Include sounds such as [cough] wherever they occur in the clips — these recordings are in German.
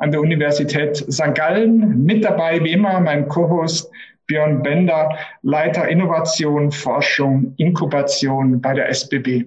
an der Universität St. Gallen. Mit dabei wie immer mein Co-Host Björn Bender, Leiter Innovation, Forschung, Inkubation bei der SBB.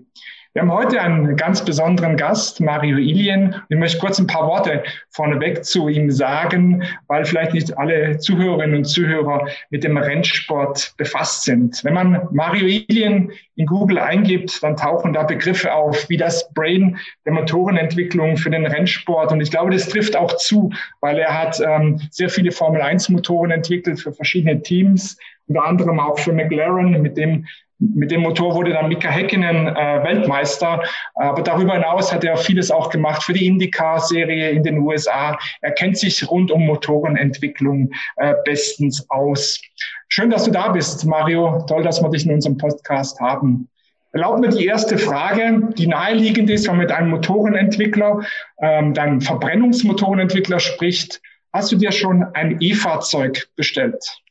Wir haben heute einen ganz besonderen Gast, Mario Ilien. Ich möchte kurz ein paar Worte vorneweg zu ihm sagen, weil vielleicht nicht alle Zuhörerinnen und Zuhörer mit dem Rennsport befasst sind. Wenn man Mario Ilien in Google eingibt, dann tauchen da Begriffe auf, wie das Brain der Motorenentwicklung für den Rennsport. Und ich glaube, das trifft auch zu, weil er hat ähm, sehr viele Formel-1-Motoren entwickelt für verschiedene Teams, unter anderem auch für McLaren, mit dem mit dem Motor wurde dann Mika Häkkinen äh, Weltmeister. Aber darüber hinaus hat er vieles auch gemacht für die IndyCar-Serie in den USA. Er kennt sich rund um Motorenentwicklung äh, bestens aus. Schön, dass du da bist, Mario. Toll, dass wir dich in unserem Podcast haben. Erlaub mir die erste Frage, die naheliegend ist, wenn man mit einem Motorenentwickler, ähm, deinem Verbrennungsmotorenentwickler spricht. Hast du dir schon ein E-Fahrzeug bestellt?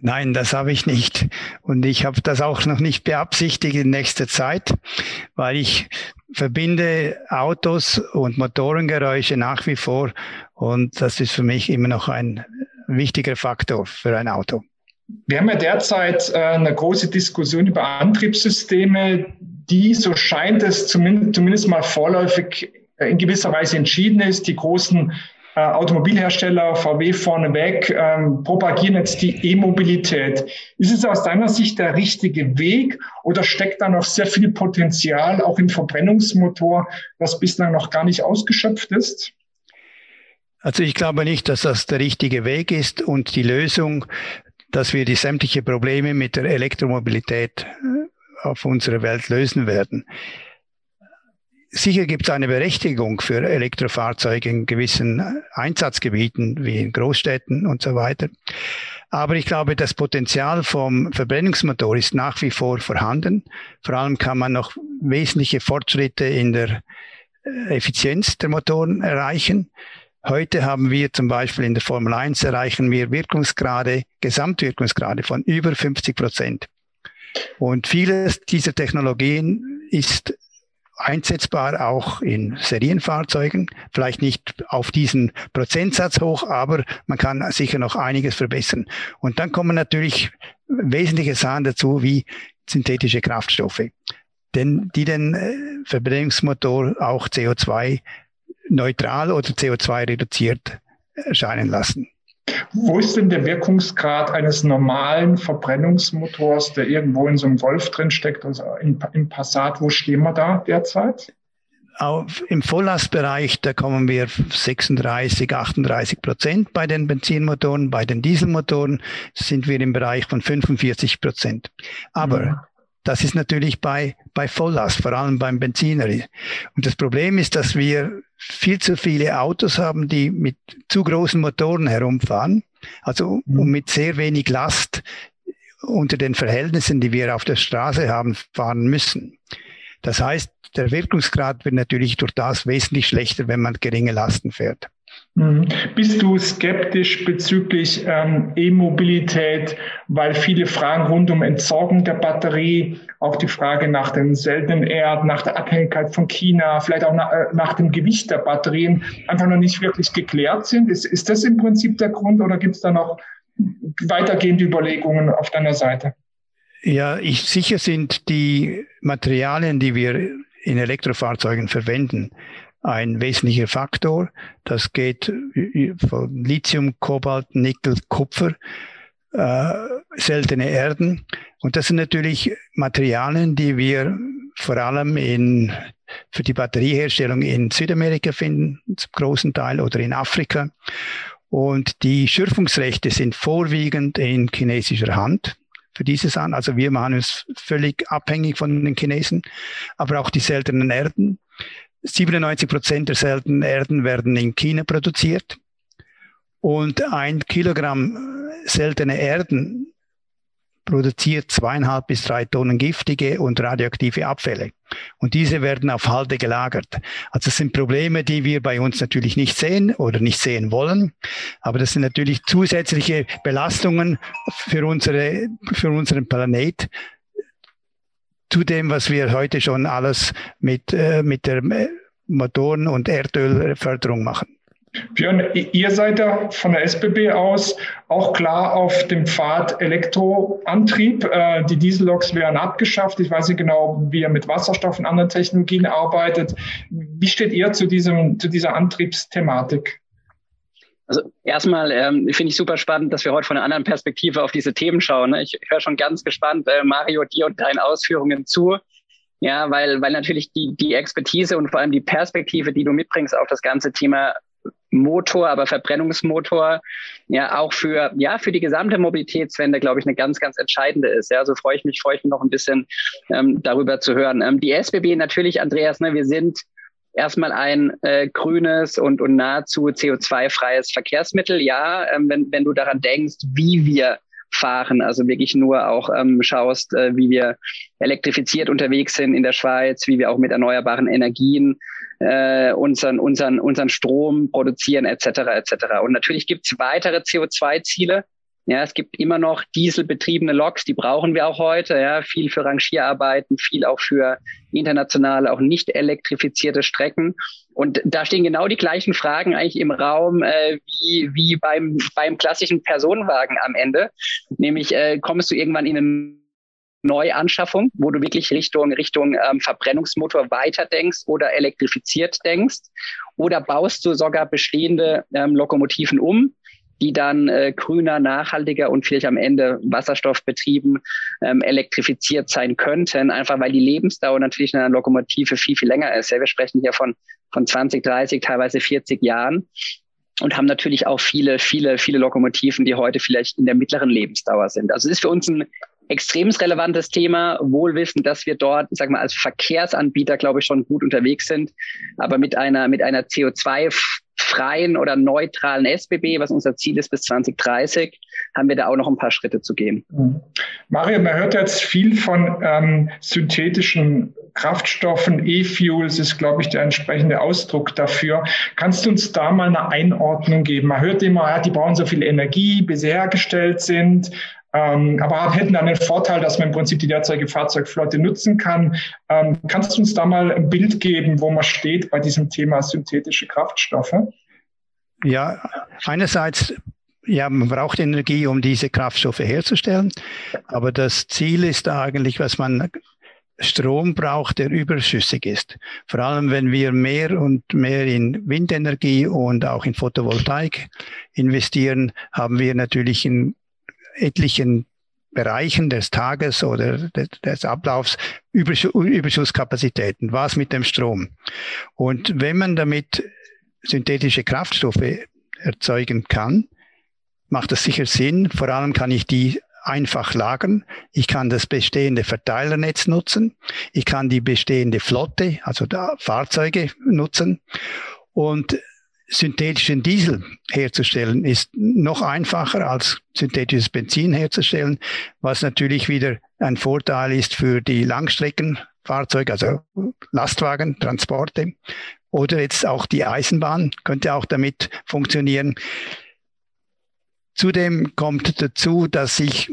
Nein, das habe ich nicht. Und ich habe das auch noch nicht beabsichtigt in nächster Zeit, weil ich verbinde Autos und Motorengeräusche nach wie vor. Und das ist für mich immer noch ein wichtiger Faktor für ein Auto. Wir haben ja derzeit äh, eine große Diskussion über Antriebssysteme, die, so scheint es zumindest, zumindest mal vorläufig in gewisser Weise entschieden ist. Die großen äh, Automobilhersteller, VW vorneweg, ähm, propagieren jetzt die E-Mobilität. Ist es aus deiner Sicht der richtige Weg oder steckt da noch sehr viel Potenzial auch im Verbrennungsmotor, das bislang noch gar nicht ausgeschöpft ist? Also ich glaube nicht, dass das der richtige Weg ist und die Lösung, dass wir die sämtliche Probleme mit der Elektromobilität äh, auf unserer Welt lösen werden. Sicher gibt es eine Berechtigung für Elektrofahrzeuge in gewissen Einsatzgebieten wie in Großstädten und so weiter. Aber ich glaube, das Potenzial vom Verbrennungsmotor ist nach wie vor vorhanden. Vor allem kann man noch wesentliche Fortschritte in der äh, Effizienz der Motoren erreichen. Heute haben wir zum Beispiel in der Formel 1 erreichen wir Wirkungsgrade, Gesamtwirkungsgrade von über 50 Prozent. Und vieles dieser Technologien ist einsetzbar auch in Serienfahrzeugen. Vielleicht nicht auf diesen Prozentsatz hoch, aber man kann sicher noch einiges verbessern. Und dann kommen natürlich wesentliche Sachen dazu wie synthetische Kraftstoffe, denn die den äh, Verbrennungsmotor auch CO2 neutral oder CO2 reduziert erscheinen lassen. Wo ist denn der Wirkungsgrad eines normalen Verbrennungsmotors, der irgendwo in so einem Golf drin steckt, also im, Passat? Wo stehen wir da derzeit? Auf, Im Volllastbereich, da kommen wir 36, 38 Prozent bei den Benzinmotoren. Bei den Dieselmotoren sind wir im Bereich von 45 Prozent. Aber mhm. Das ist natürlich bei, bei Volllast, vor allem beim Benziner. Und das Problem ist, dass wir viel zu viele Autos haben, die mit zu großen Motoren herumfahren, also mhm. mit sehr wenig Last unter den Verhältnissen, die wir auf der Straße haben, fahren müssen. Das heißt, der Wirkungsgrad wird natürlich durch das wesentlich schlechter, wenn man geringe Lasten fährt. Mhm. Bist du skeptisch bezüglich ähm, E-Mobilität, weil viele Fragen rund um Entsorgung der Batterie, auch die Frage nach den seltenen Erden, nach der Abhängigkeit von China, vielleicht auch nach, äh, nach dem Gewicht der Batterien einfach noch nicht wirklich geklärt sind? Ist, ist das im Prinzip der Grund oder gibt es da noch weitergehende Überlegungen auf deiner Seite? Ja, ich, sicher sind die Materialien, die wir in Elektrofahrzeugen verwenden, ein wesentlicher Faktor. Das geht von Lithium, Kobalt, Nickel, Kupfer, äh, seltene Erden. Und das sind natürlich Materialien, die wir vor allem in, für die Batterieherstellung in Südamerika finden, zum großen Teil, oder in Afrika. Und die Schürfungsrechte sind vorwiegend in chinesischer Hand für dieses an. Also wir machen uns völlig abhängig von den Chinesen, aber auch die seltenen Erden 97 Prozent der seltenen Erden werden in China produziert. Und ein Kilogramm seltene Erden produziert zweieinhalb bis drei Tonnen giftige und radioaktive Abfälle. Und diese werden auf Halde gelagert. Also das sind Probleme, die wir bei uns natürlich nicht sehen oder nicht sehen wollen. Aber das sind natürlich zusätzliche Belastungen für, unsere, für unseren Planet, zu dem, was wir heute schon alles mit, äh, mit der Motoren- und Erdölförderung machen. Björn, ihr seid da von der SBB aus auch klar auf dem Pfad Elektroantrieb. Äh, die Dieselloks werden abgeschafft. Ich weiß nicht genau, wie ihr mit Wasserstoff und anderen Technologien arbeitet. Wie steht ihr zu, diesem, zu dieser Antriebsthematik? Also erstmal ähm, finde ich super spannend, dass wir heute von einer anderen Perspektive auf diese Themen schauen. Ne? Ich, höre schon ganz gespannt, äh, Mario, dir und deinen Ausführungen zu. Ja, weil, weil natürlich die, die Expertise und vor allem die Perspektive, die du mitbringst auf das ganze Thema Motor, aber Verbrennungsmotor ja auch für ja für die gesamte Mobilitätswende, glaube ich, eine ganz ganz entscheidende ist. Ja, so freue ich mich, freue ich mich noch ein bisschen ähm, darüber zu hören. Ähm, die SBB natürlich, Andreas, ne, wir sind erstmal ein äh, grünes und, und nahezu CO2-freies Verkehrsmittel. Ja, ähm, wenn, wenn du daran denkst, wie wir fahren, also wirklich nur auch ähm, schaust, äh, wie wir elektrifiziert unterwegs sind in der Schweiz, wie wir auch mit erneuerbaren Energien äh, unseren, unseren, unseren Strom produzieren etc. etc. Und natürlich gibt es weitere CO2-Ziele. Ja, es gibt immer noch dieselbetriebene Loks, die brauchen wir auch heute. Ja, viel für Rangierarbeiten, viel auch für internationale, auch nicht elektrifizierte Strecken. Und da stehen genau die gleichen Fragen eigentlich im Raum äh, wie, wie beim, beim klassischen Personenwagen am Ende. Nämlich äh, kommst du irgendwann in einen Neuanschaffung, wo du wirklich Richtung, Richtung ähm, Verbrennungsmotor weiterdenkst oder elektrifiziert denkst? Oder baust du sogar bestehende ähm, Lokomotiven um, die dann äh, grüner, nachhaltiger und vielleicht am Ende wasserstoffbetrieben ähm, elektrifiziert sein könnten, einfach weil die Lebensdauer natürlich in einer Lokomotive viel, viel länger ist. Ja, wir sprechen hier von, von 20, 30, teilweise 40 Jahren und haben natürlich auch viele, viele, viele Lokomotiven, die heute vielleicht in der mittleren Lebensdauer sind. Also es ist für uns ein extrem relevantes Thema, wohl wissen, dass wir dort, sag mal, als Verkehrsanbieter, glaube ich, schon gut unterwegs sind, aber mit einer, mit einer CO2 freien oder neutralen SBB, was unser Ziel ist bis 2030, haben wir da auch noch ein paar Schritte zu gehen. Mhm. Mario, man hört jetzt viel von ähm, synthetischen Kraftstoffen, E-Fuels ist, glaube ich, der entsprechende Ausdruck dafür. Kannst du uns da mal eine Einordnung geben? Man hört immer, ja, die brauchen so viel Energie, bis sie hergestellt sind. Ähm, aber hätten dann den Vorteil, dass man im Prinzip die derzeitige Fahrzeugflotte nutzen kann. Ähm, kannst du uns da mal ein Bild geben, wo man steht bei diesem Thema synthetische Kraftstoffe? Ja, einerseits ja, man braucht Energie, um diese Kraftstoffe herzustellen. Aber das Ziel ist eigentlich, was man Strom braucht, der überschüssig ist. Vor allem, wenn wir mehr und mehr in Windenergie und auch in Photovoltaik investieren, haben wir natürlich in etlichen Bereichen des Tages oder des Ablaufs Überschusskapazitäten. Was mit dem Strom? Und wenn man damit synthetische Kraftstoffe erzeugen kann, macht das sicher Sinn. Vor allem kann ich die einfach lagern. Ich kann das bestehende Verteilernetz nutzen. Ich kann die bestehende Flotte, also Fahrzeuge nutzen. Und synthetischen Diesel herzustellen ist noch einfacher als synthetisches Benzin herzustellen, was natürlich wieder ein Vorteil ist für die Langstreckenfahrzeuge, also Lastwagen, Transporte oder jetzt auch die Eisenbahn könnte auch damit funktionieren. Zudem kommt dazu, dass ich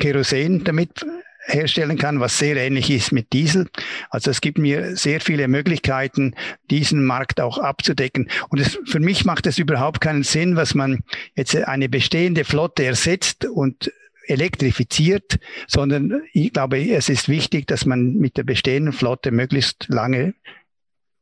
Kerosin damit herstellen kann, was sehr ähnlich ist mit Diesel. Also es gibt mir sehr viele Möglichkeiten, diesen Markt auch abzudecken. Und es, für mich macht es überhaupt keinen Sinn, was man jetzt eine bestehende Flotte ersetzt und elektrifiziert, sondern ich glaube, es ist wichtig, dass man mit der bestehenden Flotte möglichst lange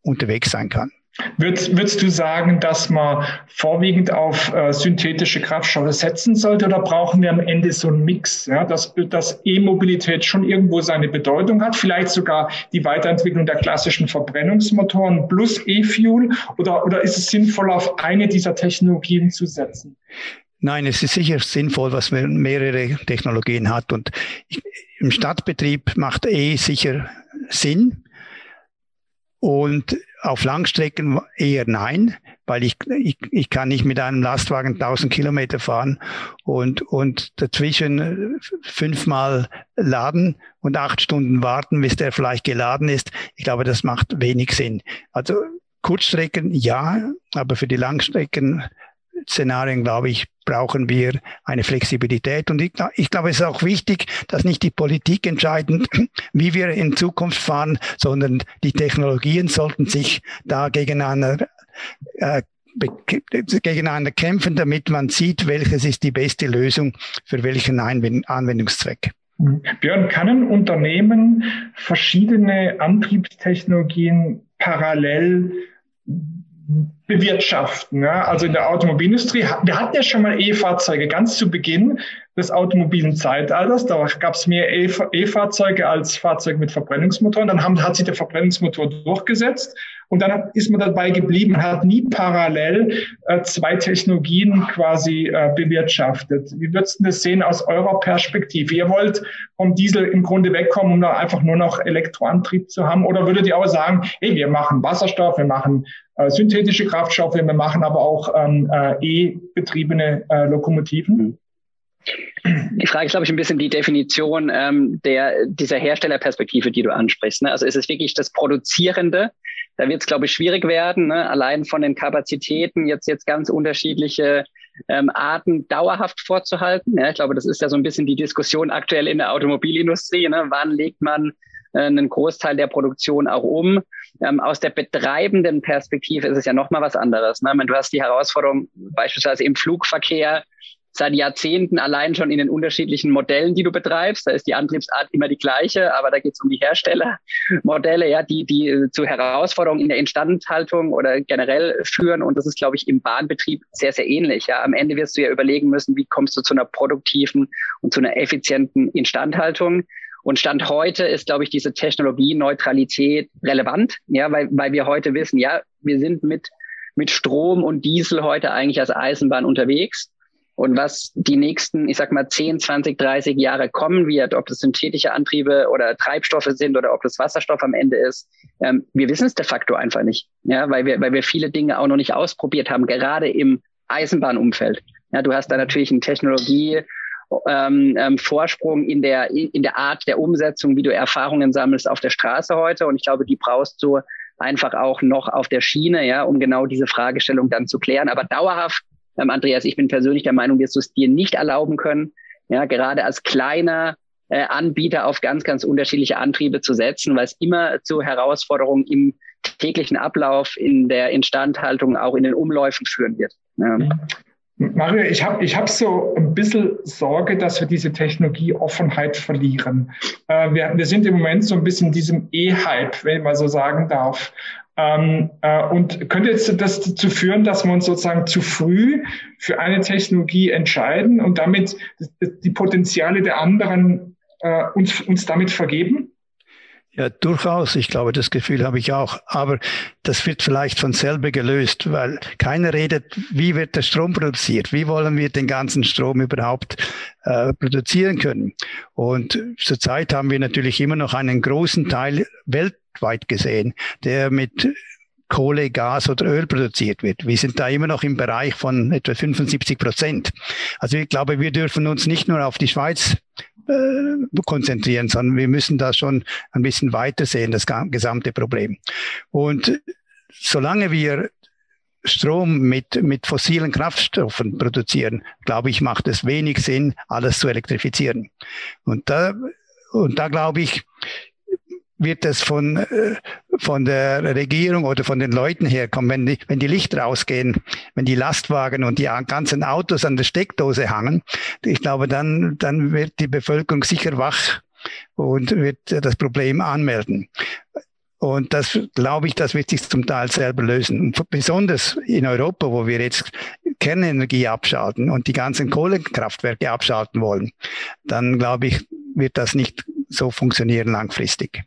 unterwegs sein kann. Würdest, würdest du sagen, dass man vorwiegend auf äh, synthetische Kraftstoffe setzen sollte oder brauchen wir am Ende so einen Mix, ja, dass, dass E-Mobilität schon irgendwo seine Bedeutung hat, vielleicht sogar die Weiterentwicklung der klassischen Verbrennungsmotoren plus E-Fuel oder, oder ist es sinnvoll, auf eine dieser Technologien zu setzen? Nein, es ist sicher sinnvoll, was man mehrere Technologien hat und im Stadtbetrieb macht E sicher Sinn Und auf Langstrecken eher nein, weil ich, ich, ich kann nicht mit einem Lastwagen 1000 Kilometer fahren und, und dazwischen fünfmal laden und acht Stunden warten, bis der vielleicht geladen ist. Ich glaube, das macht wenig Sinn. Also Kurzstrecken ja, aber für die Langstrecken Szenarien, glaube ich, brauchen wir eine Flexibilität. Und ich, ich, glaube, es ist auch wichtig, dass nicht die Politik entscheidet, [clears throat] wie wir in Zukunft fahren, sondern die Technologien sollten sich da gegeneinander, äh, gegeneinander kämpfen, damit man sieht, welches ist die beste Lösung für welchen Anwendungszweck. Björn, kann ein Unternehmen verschiedene Antriebstechnologien parallel bewirtschaften. Ja? Also in der Automobilindustrie, wir hatten ja schon mal E-Fahrzeuge ganz zu Beginn des automobilen Zeitalters. Da gab es mehr E-Fahrzeuge als Fahrzeuge mit Verbrennungsmotoren. Dann haben, hat sich der Verbrennungsmotor durchgesetzt. Und dann ist man dabei geblieben, hat nie parallel äh, zwei Technologien quasi äh, bewirtschaftet. Wie würdest du das sehen aus eurer Perspektive? Ihr wollt vom Diesel im Grunde wegkommen, um da einfach nur noch Elektroantrieb zu haben? Oder würdet ihr auch sagen, hey, wir machen Wasserstoff, wir machen äh, synthetische Kraftstoffe, wir machen aber auch ähm, äh, E-betriebene äh, Lokomotiven? Die Frage ist, glaube ich, ein bisschen die Definition ähm, der, dieser Herstellerperspektive, die du ansprichst. Ne? Also ist es wirklich das Produzierende, da wird es, glaube ich, schwierig werden, ne? allein von den Kapazitäten jetzt, jetzt ganz unterschiedliche ähm, Arten dauerhaft vorzuhalten. Ja, ich glaube, das ist ja so ein bisschen die Diskussion aktuell in der Automobilindustrie. Ne? Wann legt man einen Großteil der Produktion auch um? Ähm, aus der betreibenden Perspektive ist es ja nochmal was anderes. Ne? Du hast die Herausforderung beispielsweise im Flugverkehr, seit Jahrzehnten allein schon in den unterschiedlichen Modellen, die du betreibst. Da ist die Antriebsart immer die gleiche, aber da geht es um die Herstellermodelle, ja, die, die äh, zu Herausforderungen in der Instandhaltung oder generell führen. Und das ist, glaube ich, im Bahnbetrieb sehr, sehr ähnlich. Ja, am Ende wirst du ja überlegen müssen, wie kommst du zu einer produktiven und zu einer effizienten Instandhaltung. Und Stand heute ist, glaube ich, diese Technologieneutralität relevant, ja, weil, weil wir heute wissen, ja, wir sind mit, mit Strom und Diesel heute eigentlich als Eisenbahn unterwegs. Und was die nächsten, ich sag mal, 10, 20, 30 Jahre kommen wird, ob das synthetische Antriebe oder Treibstoffe sind oder ob das Wasserstoff am Ende ist, ähm, wir wissen es de facto einfach nicht. Ja, weil wir, weil wir viele Dinge auch noch nicht ausprobiert haben, gerade im Eisenbahnumfeld. Ja, du hast da natürlich eine Technologie, ähm, ähm, Vorsprung in der, in der Art der Umsetzung, wie du Erfahrungen sammelst auf der Straße heute. Und ich glaube, die brauchst du einfach auch noch auf der Schiene, ja, um genau diese Fragestellung dann zu klären. Aber dauerhaft ähm, Andreas, ich bin persönlich der Meinung, wirst du es dir nicht erlauben können, ja, gerade als kleiner äh, Anbieter auf ganz, ganz unterschiedliche Antriebe zu setzen, weil es immer zu Herausforderungen im täglichen Ablauf, in der Instandhaltung, auch in den Umläufen führen wird. Ja. Mario, ich habe ich hab so ein bisschen Sorge, dass wir diese Technologieoffenheit verlieren. Äh, wir, wir sind im Moment so ein bisschen in diesem E-Hype, wenn man so sagen darf. Ähm, äh, und könnte jetzt das dazu führen, dass wir uns sozusagen zu früh für eine Technologie entscheiden und damit die Potenziale der anderen äh, uns, uns damit vergeben? Ja, durchaus. Ich glaube, das Gefühl habe ich auch. Aber das wird vielleicht von selber gelöst, weil keiner redet, wie wird der Strom produziert? Wie wollen wir den ganzen Strom überhaupt äh, produzieren können? Und zurzeit haben wir natürlich immer noch einen großen Teil Welt weltweit gesehen, der mit Kohle, Gas oder Öl produziert wird. Wir sind da immer noch im Bereich von etwa 75 Prozent. Also ich glaube, wir dürfen uns nicht nur auf die Schweiz konzentrieren, sondern wir müssen da schon ein bisschen weiter sehen, das gesamte Problem. Und solange wir Strom mit, mit fossilen Kraftstoffen produzieren, glaube ich, macht es wenig Sinn, alles zu elektrifizieren. Und da, und da glaube ich, wird es von, äh, von der Regierung oder von den Leuten herkommen, wenn die, wenn die Lichter ausgehen, wenn die Lastwagen und die ganzen Autos an der Steckdose hangen. Ich glaube, dann, dann wird die Bevölkerung sicher wach und wird das Problem anmelden. Und das glaube ich, das wird sich zum Teil selber lösen. Und besonders in Europa, wo wir jetzt Kernenergie abschalten und die ganzen Kohlekraftwerke abschalten wollen, dann glaube ich, wird das nicht so funktionieren langfristig.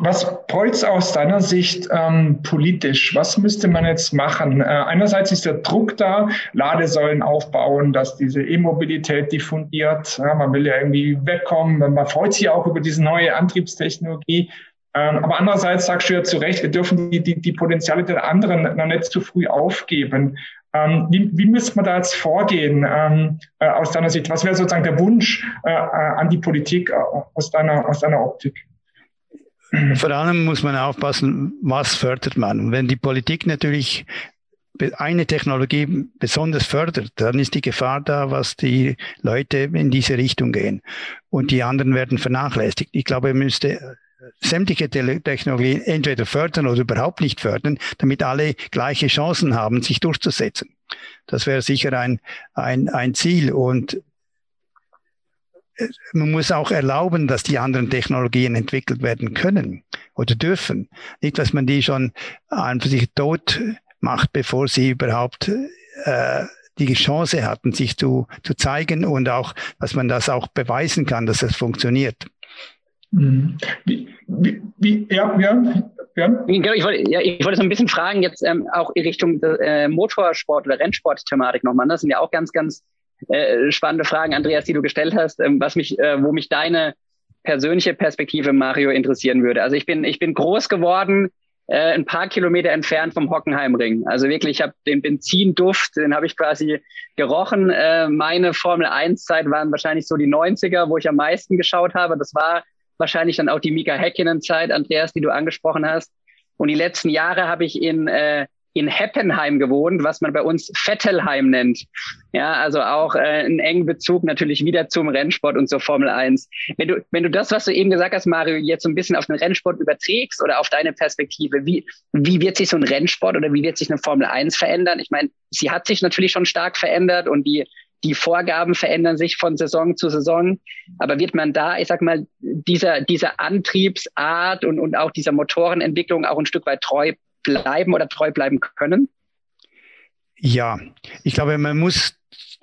Was bräuchte aus deiner Sicht ähm, politisch? Was müsste man jetzt machen? Äh, einerseits ist der Druck da, Ladesäulen aufbauen, dass diese E-Mobilität diffundiert. Ja, man will ja irgendwie wegkommen. Man freut sich auch über diese neue Antriebstechnologie. Ähm, aber andererseits sagst du ja zu Recht, wir dürfen die, die, die Potenziale der anderen noch nicht zu früh aufgeben. Ähm, wie, wie müsste man da jetzt vorgehen ähm, äh, aus deiner Sicht? Was wäre sozusagen der Wunsch äh, äh an die Politik äh, aus, deiner, aus deiner Optik? Vor allem muss man aufpassen, was fördert man. Wenn die Politik natürlich eine Technologie besonders fördert, dann ist die Gefahr da, was die Leute in diese Richtung gehen. Und die anderen werden vernachlässigt. Ich glaube, man müsste sämtliche Technologien entweder fördern oder überhaupt nicht fördern, damit alle gleiche Chancen haben, sich durchzusetzen. Das wäre sicher ein, ein, ein Ziel. Und äh, man muss auch erlauben, dass die anderen Technologien entwickelt werden können oder dürfen. Nicht, dass man die schon einfach sich tot macht, bevor sie überhaupt äh, die Chance hatten, sich zu, zu zeigen und auch, dass man das auch beweisen kann, dass es funktioniert. Mhm. Wie, wie, wie, ja, ja, ja. Ich wollte, ja, ich wollte so ein bisschen fragen, jetzt ähm, auch in Richtung äh, Motorsport oder Rennsport-Thematik nochmal. Das sind ja auch ganz, ganz äh, spannende Fragen, Andreas, die du gestellt hast, ähm, was mich, äh, wo mich deine persönliche Perspektive, Mario, interessieren würde. Also ich bin, ich bin groß geworden, äh, ein paar Kilometer entfernt vom Hockenheimring. Also wirklich, ich habe den Benzinduft, den habe ich quasi gerochen. Äh, meine Formel 1-Zeit waren wahrscheinlich so die 90er, wo ich am meisten geschaut habe. Das war wahrscheinlich dann auch die Mika Häkkinen-Zeit, Andreas, die du angesprochen hast. Und die letzten Jahre habe ich in, äh, in Heppenheim gewohnt, was man bei uns Vettelheim nennt. Ja, also auch äh, einen engen Bezug natürlich wieder zum Rennsport und zur Formel 1. Wenn du, wenn du das, was du eben gesagt hast, Mario, jetzt so ein bisschen auf den Rennsport überträgst oder auf deine Perspektive, wie, wie wird sich so ein Rennsport oder wie wird sich eine Formel 1 verändern? Ich meine, sie hat sich natürlich schon stark verändert und die die Vorgaben verändern sich von Saison zu Saison. Aber wird man da, ich sag mal, dieser, dieser Antriebsart und, und auch dieser Motorenentwicklung auch ein Stück weit treu bleiben oder treu bleiben können? Ja, ich glaube, man muss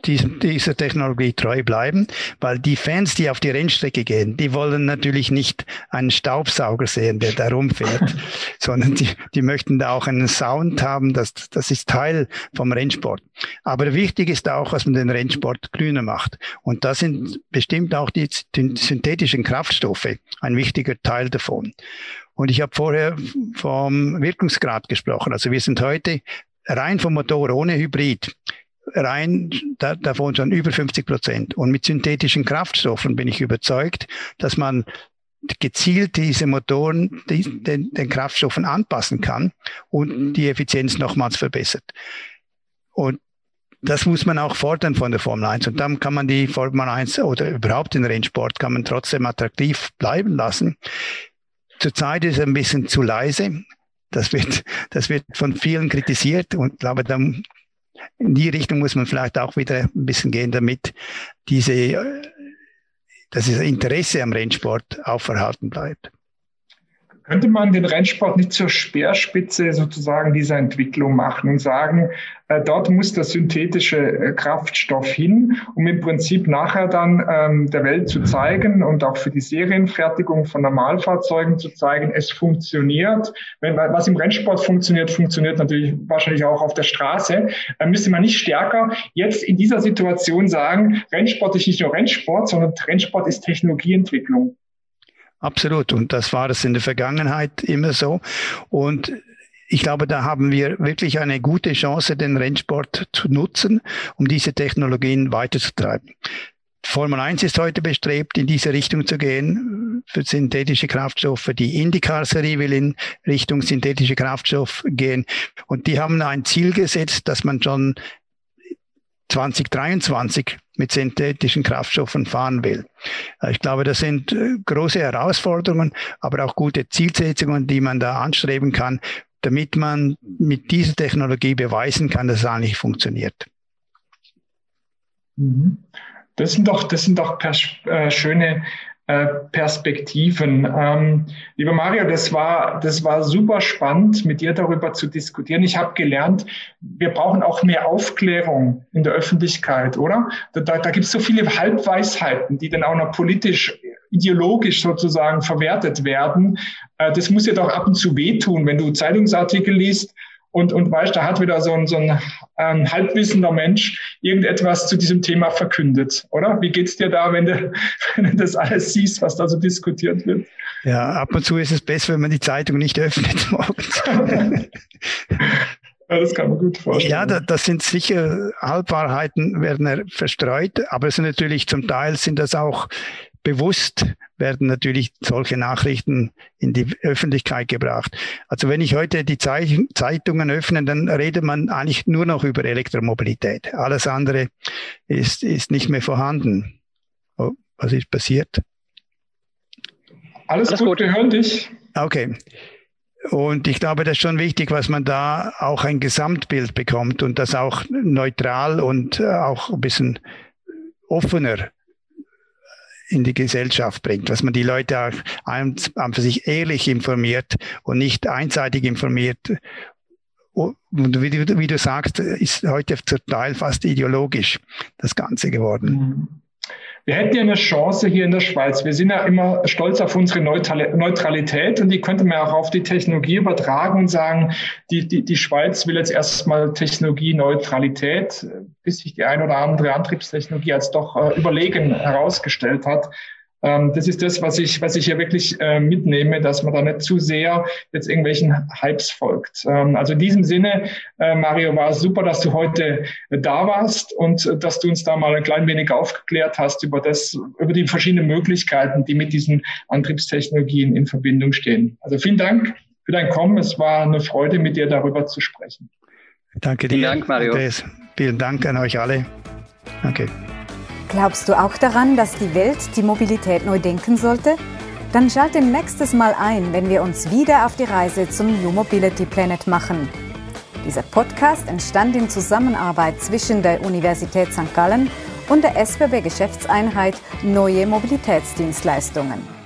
diesem, dieser Technologie treu bleiben, weil die Fans, die auf die Rennstrecke gehen, die wollen natürlich nicht einen Staubsauger sehen, der da rumfährt, [laughs] sondern die, die möchten da auch einen Sound haben, das, das ist Teil vom Rennsport. Aber wichtig ist auch, dass man den Rennsport grüner macht. Und da sind bestimmt auch die, die synthetischen Kraftstoffe ein wichtiger Teil davon. Und ich habe vorher vom Wirkungsgrad gesprochen. Also wir sind heute rein vom Motor ohne Hybrid rein da, davon schon über 50 Prozent. Und mit synthetischen Kraftstoffen bin ich überzeugt, dass man gezielt diese Motoren die, den, den Kraftstoffen anpassen kann und die Effizienz nochmals verbessert. Und das muss man auch fordern von der Formel 1. Und dann kann man die Formel 1 oder überhaupt den Rennsport kann man trotzdem attraktiv bleiben lassen. Zurzeit ist es ein bisschen zu leise. Das wird, das wird von vielen kritisiert und ich glaube, da in die Richtung muss man vielleicht auch wieder ein bisschen gehen, damit diese, äh, dass das Interesse am Rennsport auferhalten bleibt. Könnte man den Rennsport nicht zur Speerspitze sozusagen dieser Entwicklung machen und sagen, äh, dort muss der synthetische äh, Kraftstoff hin, um im Prinzip nachher dann ähm, der Welt zu zeigen und auch für die Serienfertigung von Normalfahrzeugen zu zeigen, es funktioniert. Wenn, was im Rennsport funktioniert, funktioniert natürlich wahrscheinlich auch auf der Straße. Dann müsste man nicht stärker jetzt in dieser Situation sagen, Rennsport ist nicht nur Rennsport, sondern Rennsport ist Technologieentwicklung. Absolut. Und das war es in der Vergangenheit immer so. Und ich glaube, da haben wir wirklich eine gute Chance, den Rennsport zu nutzen, um diese Technologien weiterzutreiben. Formel 1 ist heute bestrebt, in diese Richtung zu gehen für synthetische Kraftstoffe. Die IndyCar-Serie will in Richtung synthetische Kraftstoff gehen. Und die haben ein Ziel gesetzt, dass man schon 2023 mit synthetischen Kraftstoffen fahren will. Äh, ich glaube, das sind äh, große Herausforderungen, aber auch gute Zielsetzungen, die man da anstreben kann, damit man mit dieser Technologie beweisen kann, dass es eigentlich funktioniert. Mhm. Das sind doch, das sind doch äh, schöne Perspektiven. Ähm, lieber Mario, das war, das war super spannend, mit dir darüber zu diskutieren. Ich habe gelernt, wir brauchen auch mehr Aufklärung in der Öffentlichkeit, oder? Da, da, da gibt es so viele Halbweisheiten, die dann auch noch politisch, ideologisch sozusagen verwertet werden. Äh, das muss ja doch ab und zu wehtun, wenn du Zeitungsartikel liest und, und weißt, da hat wieder so ein, so ein, ein halbwissender Mensch irgendetwas zu diesem Thema verkündet, oder? Wie geht's dir da, wenn du, [laughs] wenn du das alles siehst, was da so diskutiert wird? Ja, ab und zu ist es besser, wenn man die Zeitung nicht öffnet [laughs] morgens. Ja, das kann man gut vorstellen. Ja, da, das sind sicher Halbwahrheiten, werden verstreut, aber es sind natürlich zum Teil sind das auch bewusst werden natürlich solche Nachrichten in die Öffentlichkeit gebracht. Also wenn ich heute die Zeitungen öffne, dann redet man eigentlich nur noch über Elektromobilität. Alles andere ist, ist nicht mehr vorhanden. Oh, was ist passiert? Alles, Alles gut, gut, wir hören dich. Okay. Und ich glaube, das ist schon wichtig, was man da auch ein Gesamtbild bekommt und das auch neutral und auch ein bisschen offener in die Gesellschaft bringt, dass man die Leute auch an für sich ehrlich informiert und nicht einseitig informiert. Und wie, wie du sagst, ist heute zum Teil fast ideologisch das Ganze geworden. Mhm. Wir hätten ja eine Chance hier in der Schweiz. Wir sind ja immer stolz auf unsere Neutralität und die könnte man auch auf die Technologie übertragen und sagen, die, die, die Schweiz will jetzt erstmal Technologieneutralität, bis sich die ein oder andere Antriebstechnologie als doch äh, überlegen herausgestellt hat. Ähm, das ist das, was ich, was ich hier wirklich äh, mitnehme, dass man da nicht zu sehr jetzt irgendwelchen Hypes folgt. Ähm, also in diesem Sinne, äh, Mario, war es super, dass du heute äh, da warst und äh, dass du uns da mal ein klein wenig aufgeklärt hast über das, über die verschiedenen Möglichkeiten, die mit diesen Antriebstechnologien in Verbindung stehen. Also vielen Dank für dein Kommen. Es war eine Freude, mit dir darüber zu sprechen. Danke dir. Vielen Dank, Mario. Vielen Dank an euch alle. Danke. Glaubst du auch daran, dass die Welt die Mobilität neu denken sollte? Dann schalte nächstes Mal ein, wenn wir uns wieder auf die Reise zum New Mobility Planet machen. Dieser Podcast entstand in Zusammenarbeit zwischen der Universität St. Gallen und der SBB Geschäftseinheit Neue Mobilitätsdienstleistungen.